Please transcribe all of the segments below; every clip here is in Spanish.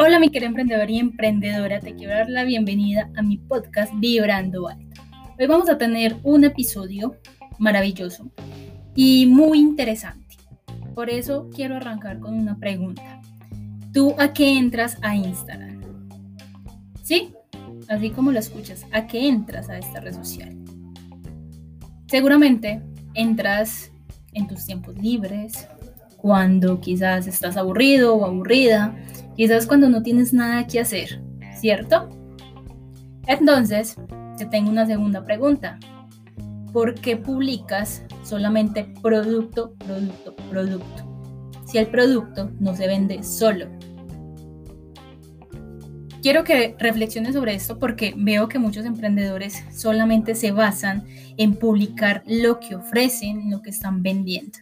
Hola mi querida emprendedor y emprendedora, te quiero dar la bienvenida a mi podcast Vibrando Alto. Hoy vamos a tener un episodio maravilloso y muy interesante. Por eso quiero arrancar con una pregunta. ¿Tú a qué entras a Instagram? ¿Sí? Así como lo escuchas, ¿a qué entras a esta red social? Seguramente entras en tus tiempos libres, cuando quizás estás aburrido o aburrida, quizás cuando no tienes nada que hacer, ¿cierto? Entonces, te tengo una segunda pregunta. ¿Por qué publicas solamente producto, producto, producto? Si el producto no se vende solo. Quiero que reflexiones sobre esto porque veo que muchos emprendedores solamente se basan en publicar lo que ofrecen, lo que están vendiendo.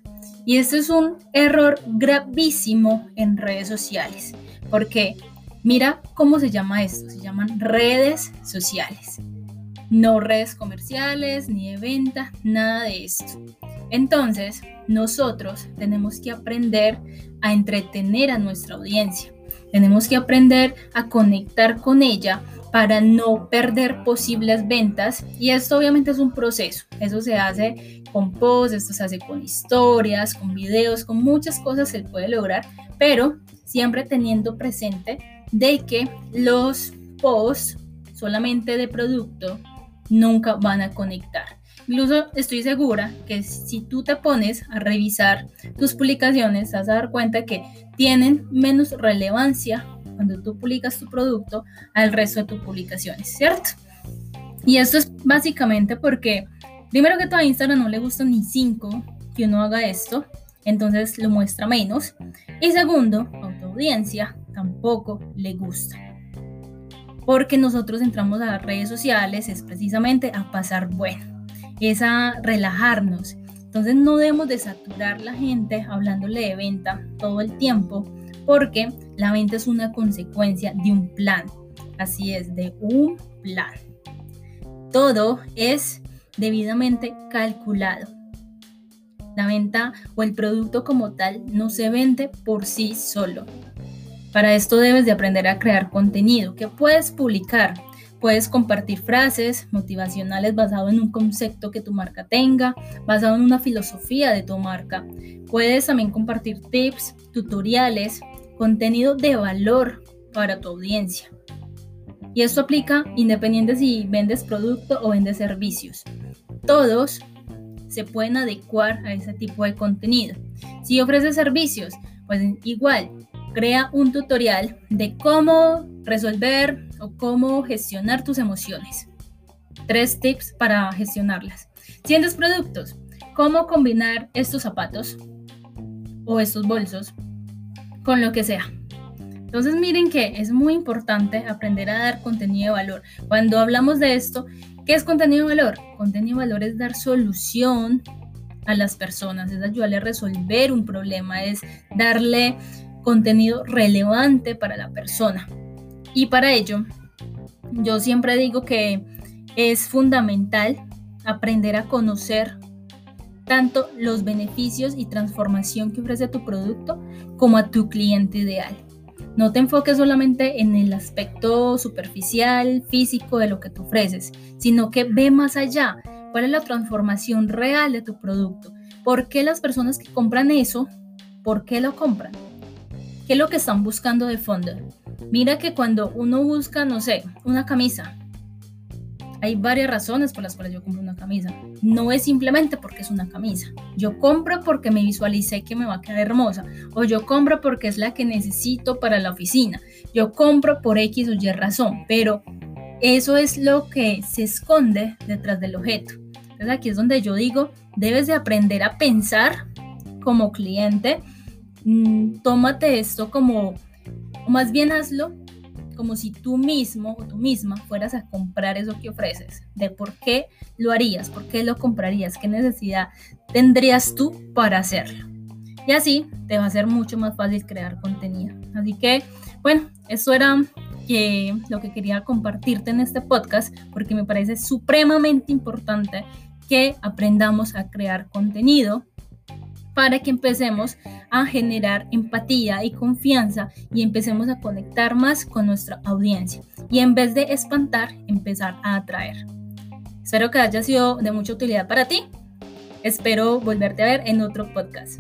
Y esto es un error gravísimo en redes sociales, porque mira cómo se llama esto, se llaman redes sociales, no redes comerciales, ni de venta, nada de esto. Entonces, nosotros tenemos que aprender a entretener a nuestra audiencia, tenemos que aprender a conectar con ella para no perder posibles ventas y esto obviamente es un proceso, eso se hace con posts, esto se hace con historias, con videos, con muchas cosas se puede lograr, pero siempre teniendo presente de que los posts solamente de producto nunca van a conectar. Incluso estoy segura que si tú te pones a revisar tus publicaciones, vas a dar cuenta que tienen menos relevancia cuando tú publicas tu producto al resto de tus publicaciones, ¿cierto? Y esto es básicamente porque, primero que todo, a Instagram no le gusta ni cinco que uno haga esto, entonces lo muestra menos. Y segundo, a tu audiencia tampoco le gusta. Porque nosotros entramos a las redes sociales es precisamente a pasar bueno, es a relajarnos. Entonces no debemos de saturar la gente hablándole de venta todo el tiempo porque la venta es una consecuencia de un plan. Así es, de un plan. Todo es debidamente calculado. La venta o el producto como tal no se vende por sí solo. Para esto debes de aprender a crear contenido que puedes publicar. Puedes compartir frases motivacionales basado en un concepto que tu marca tenga, basado en una filosofía de tu marca. Puedes también compartir tips, tutoriales, contenido de valor para tu audiencia. Y esto aplica independiente si vendes producto o vendes servicios. Todos se pueden adecuar a ese tipo de contenido. Si ofreces servicios, pues igual, crea un tutorial de cómo resolver o cómo gestionar tus emociones. Tres tips para gestionarlas. Si vendes productos, cómo combinar estos zapatos o estos bolsos con lo que sea. Entonces miren que es muy importante aprender a dar contenido de valor. Cuando hablamos de esto, ¿qué es contenido de valor? Contenido de valor es dar solución a las personas, es ayudarle a resolver un problema, es darle contenido relevante para la persona. Y para ello, yo siempre digo que es fundamental aprender a conocer tanto los beneficios y transformación que ofrece tu producto como a tu cliente ideal. No te enfoques solamente en el aspecto superficial, físico de lo que tú ofreces, sino que ve más allá. ¿Cuál es la transformación real de tu producto? ¿Por qué las personas que compran eso, por qué lo compran? ¿Qué es lo que están buscando de fondo? Mira que cuando uno busca, no sé, una camisa, hay varias razones por las cuales yo compro una camisa. No es simplemente porque es una camisa. Yo compro porque me visualicé que me va a quedar hermosa. O yo compro porque es la que necesito para la oficina. Yo compro por X o Y razón. Pero eso es lo que se esconde detrás del objeto. Entonces aquí es donde yo digo, debes de aprender a pensar como cliente. Mm, tómate esto como, o más bien hazlo como si tú mismo o tú misma fueras a comprar eso que ofreces, de por qué lo harías, por qué lo comprarías, qué necesidad tendrías tú para hacerlo. Y así te va a ser mucho más fácil crear contenido. Así que, bueno, eso era que, lo que quería compartirte en este podcast porque me parece supremamente importante que aprendamos a crear contenido para que empecemos a generar empatía y confianza y empecemos a conectar más con nuestra audiencia y en vez de espantar, empezar a atraer. Espero que haya sido de mucha utilidad para ti. Espero volverte a ver en otro podcast.